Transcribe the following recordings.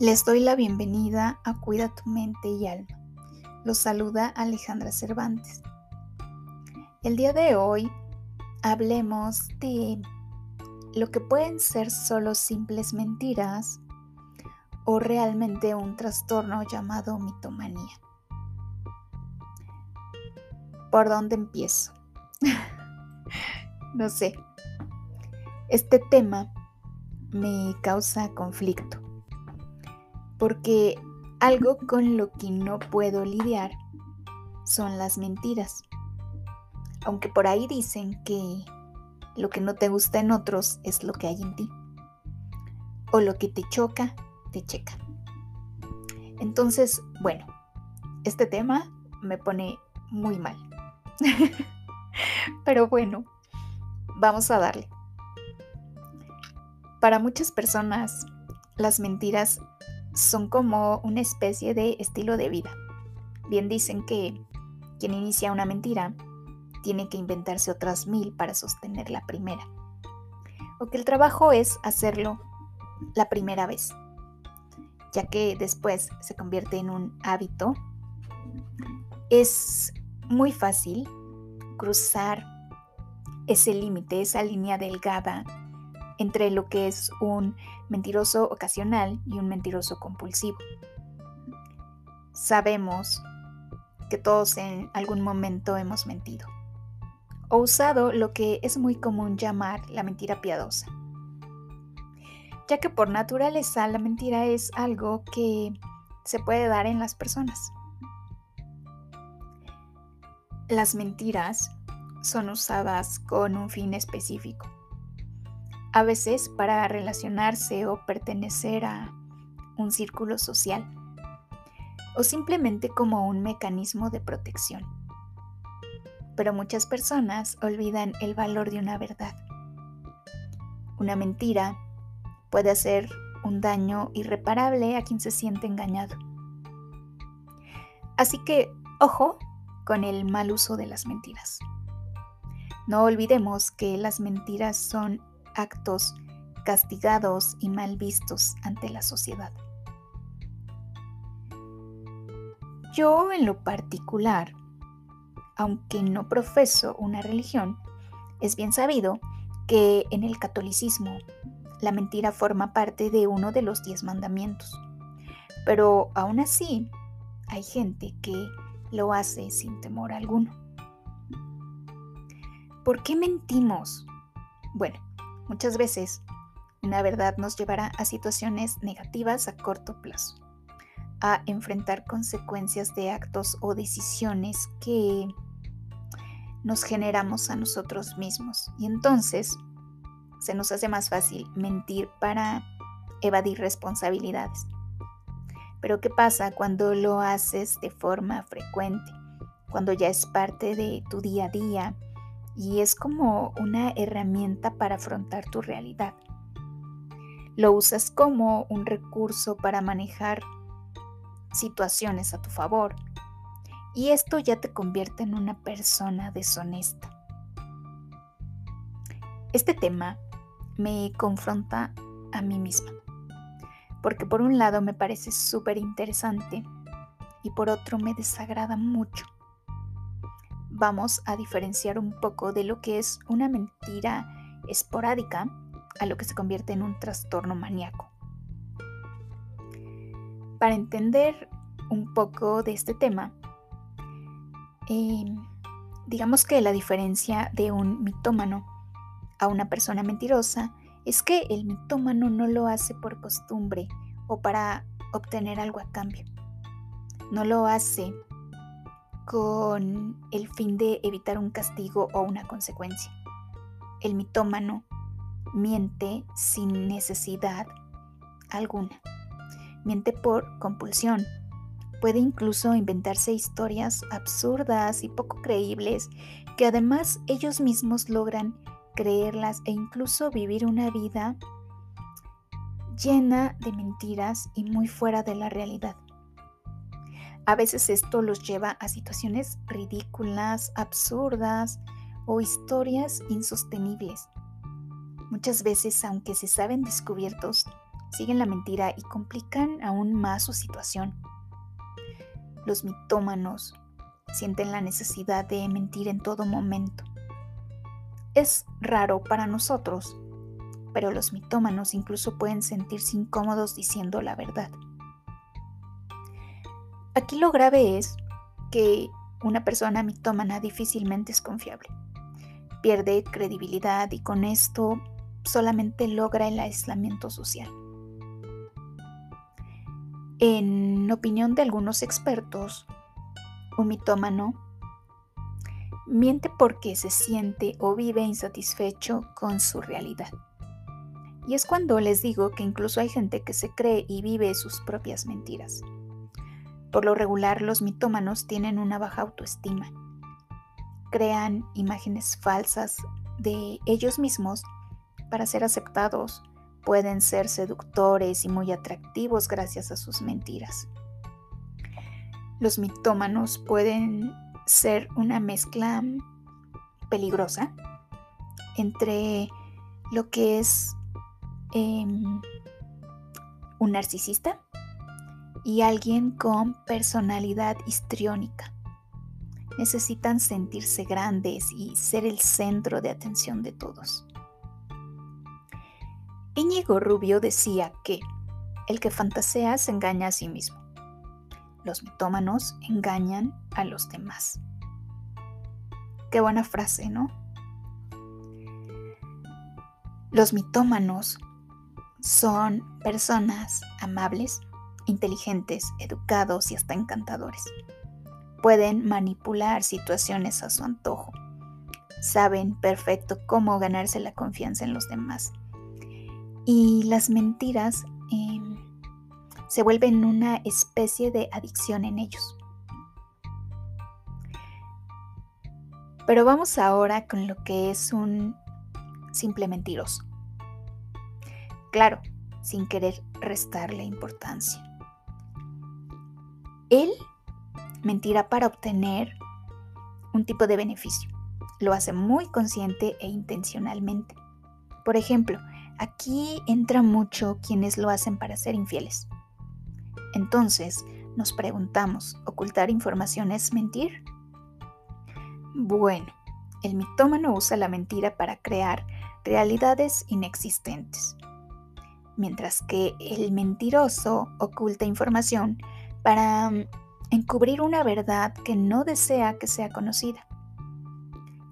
Les doy la bienvenida a Cuida tu mente y alma. Los saluda Alejandra Cervantes. El día de hoy hablemos de lo que pueden ser solo simples mentiras o realmente un trastorno llamado mitomanía. ¿Por dónde empiezo? no sé. Este tema me causa conflicto porque algo con lo que no puedo lidiar son las mentiras. Aunque por ahí dicen que lo que no te gusta en otros es lo que hay en ti. O lo que te choca, te checa. Entonces, bueno, este tema me pone muy mal. Pero bueno, vamos a darle. Para muchas personas, las mentiras son como una especie de estilo de vida. Bien dicen que quien inicia una mentira tiene que inventarse otras mil para sostener la primera. O que el trabajo es hacerlo la primera vez, ya que después se convierte en un hábito. Es muy fácil cruzar ese límite, esa línea delgada entre lo que es un mentiroso ocasional y un mentiroso compulsivo. Sabemos que todos en algún momento hemos mentido o usado lo que es muy común llamar la mentira piadosa, ya que por naturaleza la mentira es algo que se puede dar en las personas. Las mentiras son usadas con un fin específico a veces para relacionarse o pertenecer a un círculo social, o simplemente como un mecanismo de protección. Pero muchas personas olvidan el valor de una verdad. Una mentira puede hacer un daño irreparable a quien se siente engañado. Así que, ojo con el mal uso de las mentiras. No olvidemos que las mentiras son actos castigados y mal vistos ante la sociedad. Yo en lo particular, aunque no profeso una religión, es bien sabido que en el catolicismo la mentira forma parte de uno de los diez mandamientos. Pero aún así, hay gente que lo hace sin temor alguno. ¿Por qué mentimos? Bueno, Muchas veces, una verdad nos llevará a situaciones negativas a corto plazo, a enfrentar consecuencias de actos o decisiones que nos generamos a nosotros mismos. Y entonces se nos hace más fácil mentir para evadir responsabilidades. Pero ¿qué pasa cuando lo haces de forma frecuente? Cuando ya es parte de tu día a día, y es como una herramienta para afrontar tu realidad. Lo usas como un recurso para manejar situaciones a tu favor y esto ya te convierte en una persona deshonesta. Este tema me confronta a mí misma, porque por un lado me parece súper interesante y por otro me desagrada mucho vamos a diferenciar un poco de lo que es una mentira esporádica a lo que se convierte en un trastorno maníaco. Para entender un poco de este tema, em, digamos que la diferencia de un mitómano a una persona mentirosa es que el mitómano no lo hace por costumbre o para obtener algo a cambio. No lo hace con el fin de evitar un castigo o una consecuencia. El mitómano miente sin necesidad alguna. Miente por compulsión. Puede incluso inventarse historias absurdas y poco creíbles que además ellos mismos logran creerlas e incluso vivir una vida llena de mentiras y muy fuera de la realidad. A veces esto los lleva a situaciones ridículas, absurdas o historias insostenibles. Muchas veces, aunque se saben descubiertos, siguen la mentira y complican aún más su situación. Los mitómanos sienten la necesidad de mentir en todo momento. Es raro para nosotros, pero los mitómanos incluso pueden sentirse incómodos diciendo la verdad. Aquí lo grave es que una persona mitómana difícilmente es confiable. Pierde credibilidad y con esto solamente logra el aislamiento social. En opinión de algunos expertos, un mitómano miente porque se siente o vive insatisfecho con su realidad. Y es cuando les digo que incluso hay gente que se cree y vive sus propias mentiras. Por lo regular, los mitómanos tienen una baja autoestima. Crean imágenes falsas de ellos mismos para ser aceptados. Pueden ser seductores y muy atractivos gracias a sus mentiras. Los mitómanos pueden ser una mezcla peligrosa entre lo que es em, un narcisista y alguien con personalidad histriónica. Necesitan sentirse grandes y ser el centro de atención de todos. Íñigo Rubio decía que el que fantasea se engaña a sí mismo. Los mitómanos engañan a los demás. Qué buena frase, ¿no? Los mitómanos son personas amables, inteligentes, educados y hasta encantadores. Pueden manipular situaciones a su antojo. Saben perfecto cómo ganarse la confianza en los demás. Y las mentiras se vuelven una especie de adicción en ellos. Pero vamos ahora con lo que es un simple mentiroso. Claro, sin querer restarle importancia. Él mentirá para obtener un tipo de beneficio. Lo hace muy consciente e intencionalmente. Por ejemplo, aquí entra mucho quienes lo hacen para ser infieles. Entonces, nos preguntamos, ¿ocultar información es mentir? Bueno, el mitómano usa la mentira para crear realidades inexistentes, mientras que el mentiroso oculta información para mm, encubrir una verdad que no desea que sea conocida.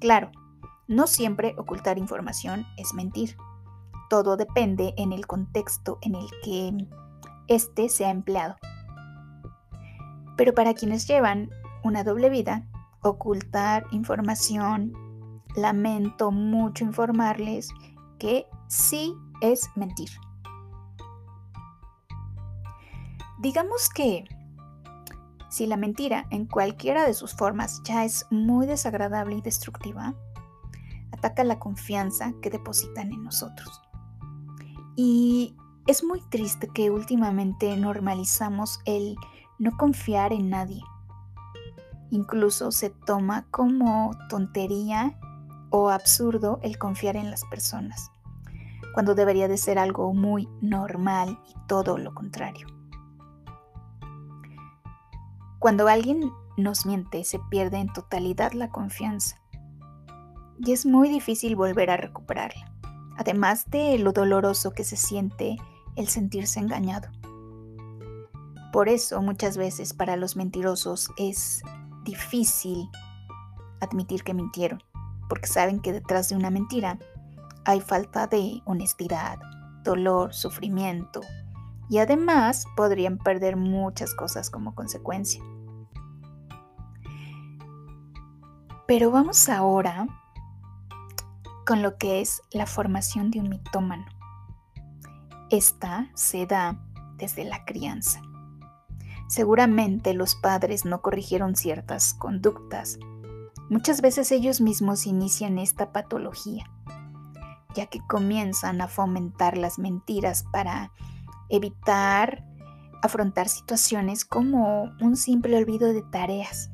Claro, no siempre ocultar información es mentir. Todo depende en el contexto en el que este se ha empleado. Pero para quienes llevan una doble vida, ocultar información, lamento mucho informarles que sí es mentir. Digamos que si la mentira en cualquiera de sus formas ya es muy desagradable y destructiva, ataca la confianza que depositan en nosotros. Y es muy triste que últimamente normalizamos el no confiar en nadie. Incluso se toma como tontería o absurdo el confiar en las personas, cuando debería de ser algo muy normal y todo lo contrario. Cuando alguien nos miente se pierde en totalidad la confianza y es muy difícil volver a recuperarla, además de lo doloroso que se siente el sentirse engañado. Por eso muchas veces para los mentirosos es difícil admitir que mintieron, porque saben que detrás de una mentira hay falta de honestidad, dolor, sufrimiento y además podrían perder muchas cosas como consecuencia. Pero vamos ahora con lo que es la formación de un mitómano. Esta se da desde la crianza. Seguramente los padres no corrigieron ciertas conductas. Muchas veces ellos mismos inician esta patología, ya que comienzan a fomentar las mentiras para evitar afrontar situaciones como un simple olvido de tareas.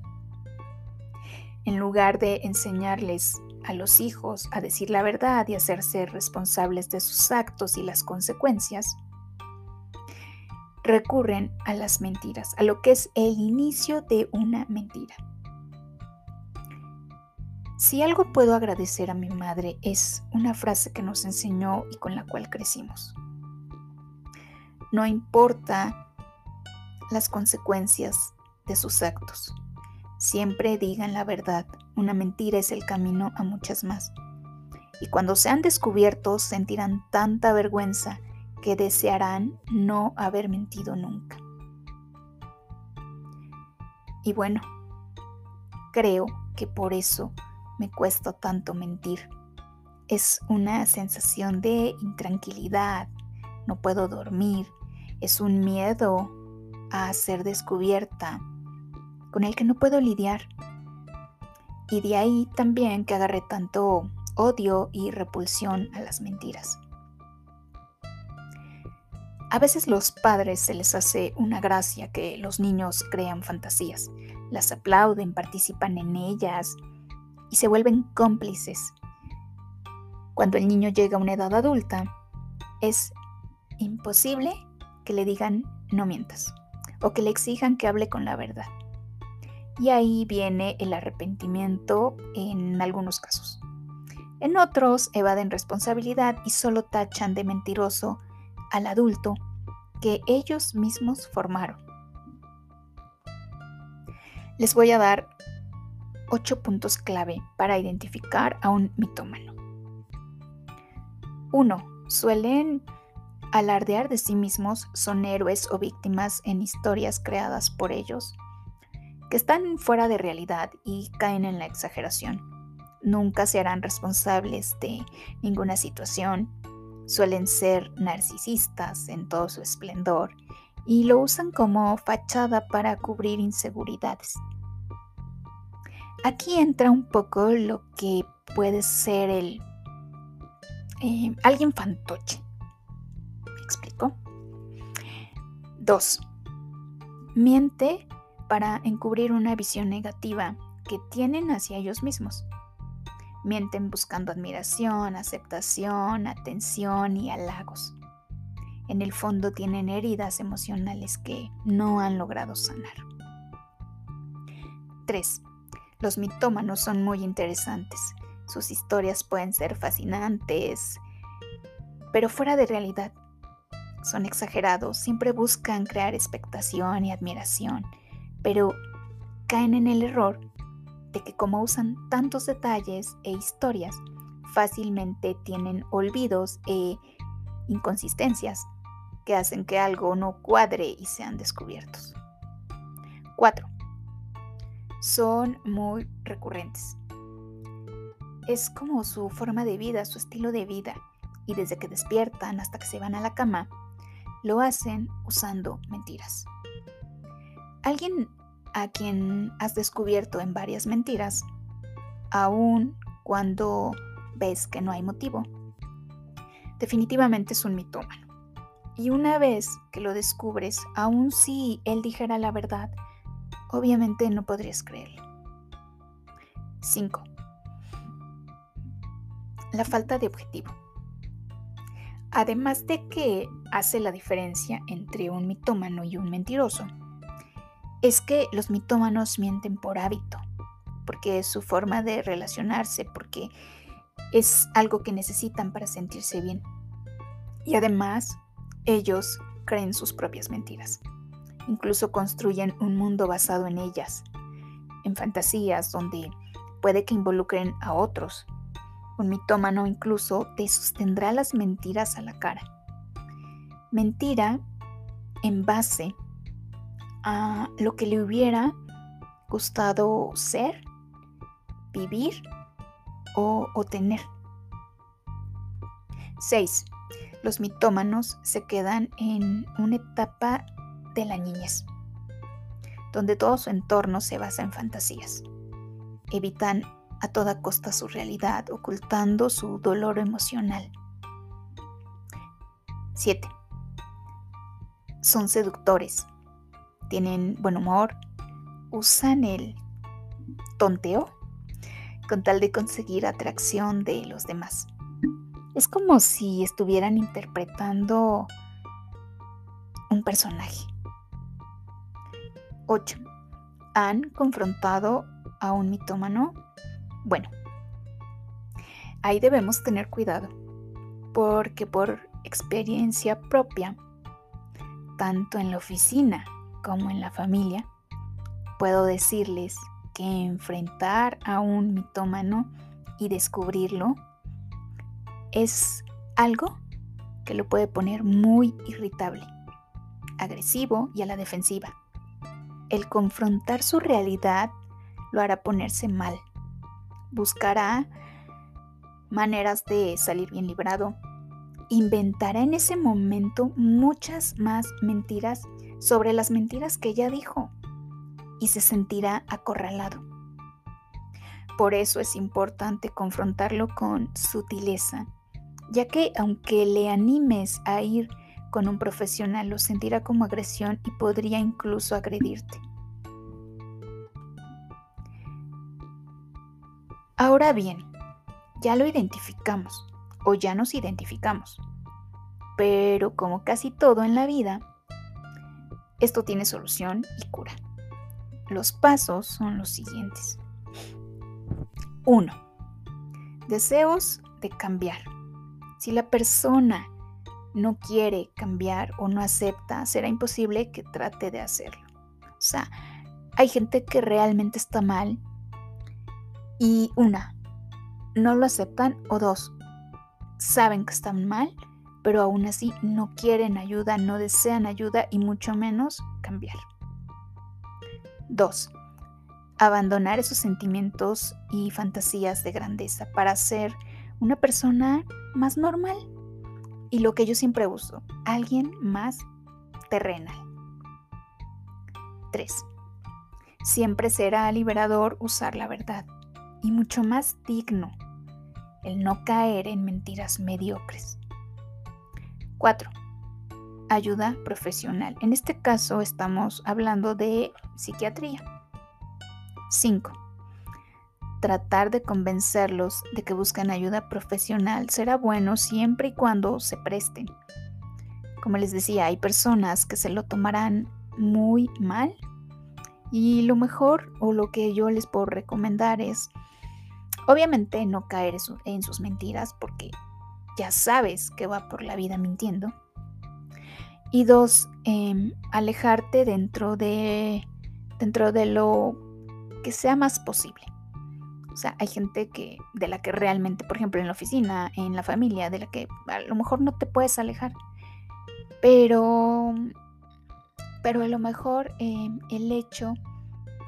En lugar de enseñarles a los hijos a decir la verdad y hacerse responsables de sus actos y las consecuencias, recurren a las mentiras, a lo que es el inicio de una mentira. Si algo puedo agradecer a mi madre es una frase que nos enseñó y con la cual crecimos. No importa las consecuencias de sus actos. Siempre digan la verdad. Una mentira es el camino a muchas más. Y cuando sean descubiertos sentirán tanta vergüenza que desearán no haber mentido nunca. Y bueno, creo que por eso me cuesta tanto mentir. Es una sensación de intranquilidad, no puedo dormir, es un miedo a ser descubierta con el que no puedo lidiar. Y de ahí también que agarré tanto odio y repulsión a las mentiras. A veces los padres se les hace una gracia que los niños crean fantasías, las aplauden, participan en ellas, y se vuelven cómplices. Cuando el niño llega a una edad adulta, es imposible que le digan no mientas o que le exijan que hable con la verdad. Y ahí viene el arrepentimiento en algunos casos. En otros evaden responsabilidad y solo tachan de mentiroso al adulto que ellos mismos formaron. Les voy a dar ocho puntos clave para identificar a un mitómano. 1. Suelen alardear de sí mismos, son héroes o víctimas en historias creadas por ellos, que están fuera de realidad y caen en la exageración. Nunca se harán responsables de ninguna situación, suelen ser narcisistas en todo su esplendor y lo usan como fachada para cubrir inseguridades. Aquí entra un poco lo que puede ser el eh, alguien fantoche. 2. Miente para encubrir una visión negativa que tienen hacia ellos mismos. Mienten buscando admiración, aceptación, atención y halagos. En el fondo tienen heridas emocionales que no han logrado sanar. 3. Los mitómanos son muy interesantes. Sus historias pueden ser fascinantes, pero fuera de realidad son exagerados, siempre buscan crear expectación y admiración, pero caen en el error de que como usan tantos detalles e historias, fácilmente tienen olvidos e inconsistencias que hacen que algo no cuadre y sean descubiertos. 4 son muy recurrentes. Es como su forma de vida, su estilo de vida, y desde que despiertan hasta que se van a la cama, lo hacen usando mentiras. Alguien a quien has descubierto en varias mentiras, aun cuando ves que no hay motivo, definitivamente es un mitómano. Y una vez que lo descubres, aun si él dijera la verdad, obviamente no podrías creerlo. 5. La falta de objetivo. Además de que hace la diferencia entre un mitómano y un mentiroso, es que los mitómanos mienten por hábito, porque es su forma de relacionarse, porque es algo que necesitan para sentirse bien. Y además, ellos creen sus propias mentiras. Incluso construyen un mundo basado en ellas, en fantasías donde puede que involucren a otros. Un mitómano incluso te sostendrá las mentiras a la cara. Mentira en base a lo que le hubiera gustado ser, vivir o, o tener. 6. Los mitómanos se quedan en una etapa de la niñez, donde todo su entorno se basa en fantasías. Evitan a toda costa su realidad, ocultando su dolor emocional. 7. Son seductores, tienen buen humor, usan el tonteo con tal de conseguir atracción de los demás. Es como si estuvieran interpretando un personaje. 8. ¿Han confrontado a un mitómano? Bueno, ahí debemos tener cuidado, porque por experiencia propia, tanto en la oficina como en la familia, puedo decirles que enfrentar a un mitómano y descubrirlo es algo que lo puede poner muy irritable, agresivo y a la defensiva. El confrontar su realidad lo hará ponerse mal. Buscará maneras de salir bien librado. Inventará en ese momento muchas más mentiras sobre las mentiras que ya dijo y se sentirá acorralado. Por eso es importante confrontarlo con sutileza, ya que aunque le animes a ir con un profesional, lo sentirá como agresión y podría incluso agredirte. Ahora bien, ya lo identificamos o ya nos identificamos, pero como casi todo en la vida, esto tiene solución y cura. Los pasos son los siguientes. 1. Deseos de cambiar. Si la persona no quiere cambiar o no acepta, será imposible que trate de hacerlo. O sea, hay gente que realmente está mal y una, no lo aceptan o dos, saben que están mal, pero aún así no quieren ayuda, no desean ayuda y mucho menos cambiar. 2. Abandonar esos sentimientos y fantasías de grandeza para ser una persona más normal. Y lo que yo siempre uso, alguien más terrenal. 3. Siempre será liberador usar la verdad y mucho más digno el no caer en mentiras mediocres. 4 ayuda profesional. En este caso estamos hablando de psiquiatría. 5. Tratar de convencerlos de que buscan ayuda profesional será bueno siempre y cuando se presten. Como les decía, hay personas que se lo tomarán muy mal y lo mejor o lo que yo les puedo recomendar es obviamente no caer en sus mentiras porque ya sabes que va por la vida mintiendo y dos, em, alejarte dentro de, dentro de lo que sea más posible. O sea, hay gente que, de la que realmente, por ejemplo, en la oficina, en la familia, de la que a lo mejor no te puedes alejar. Pero, pero a lo mejor em, el hecho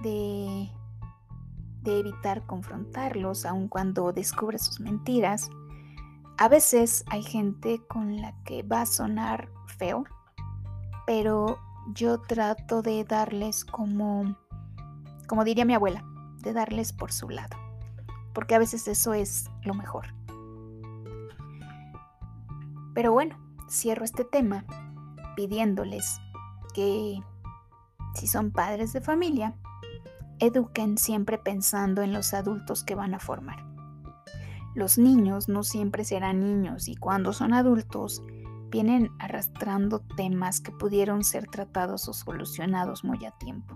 de, evitar confrontarlos, aun cuando descubres sus mentiras, a veces hay gente con la que va a sonar feo, pero yo trato de darles como, como diría mi abuela, de darles por su lado, porque a veces eso es lo mejor. Pero bueno, cierro este tema pidiéndoles que si son padres de familia, eduquen siempre pensando en los adultos que van a formar. Los niños no siempre serán niños y cuando son adultos vienen arrastrando temas que pudieron ser tratados o solucionados muy a tiempo.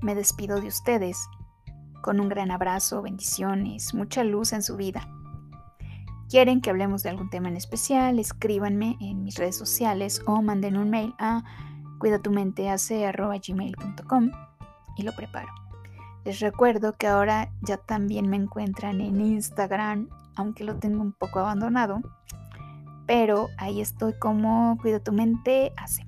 Me despido de ustedes con un gran abrazo, bendiciones, mucha luz en su vida. ¿Quieren que hablemos de algún tema en especial? Escríbanme en mis redes sociales o manden un mail a cuidatumenteace.gmail.com y lo preparo. Les recuerdo que ahora ya también me encuentran en Instagram, aunque lo tengo un poco abandonado pero ahí estoy como Cuida tu mente hace.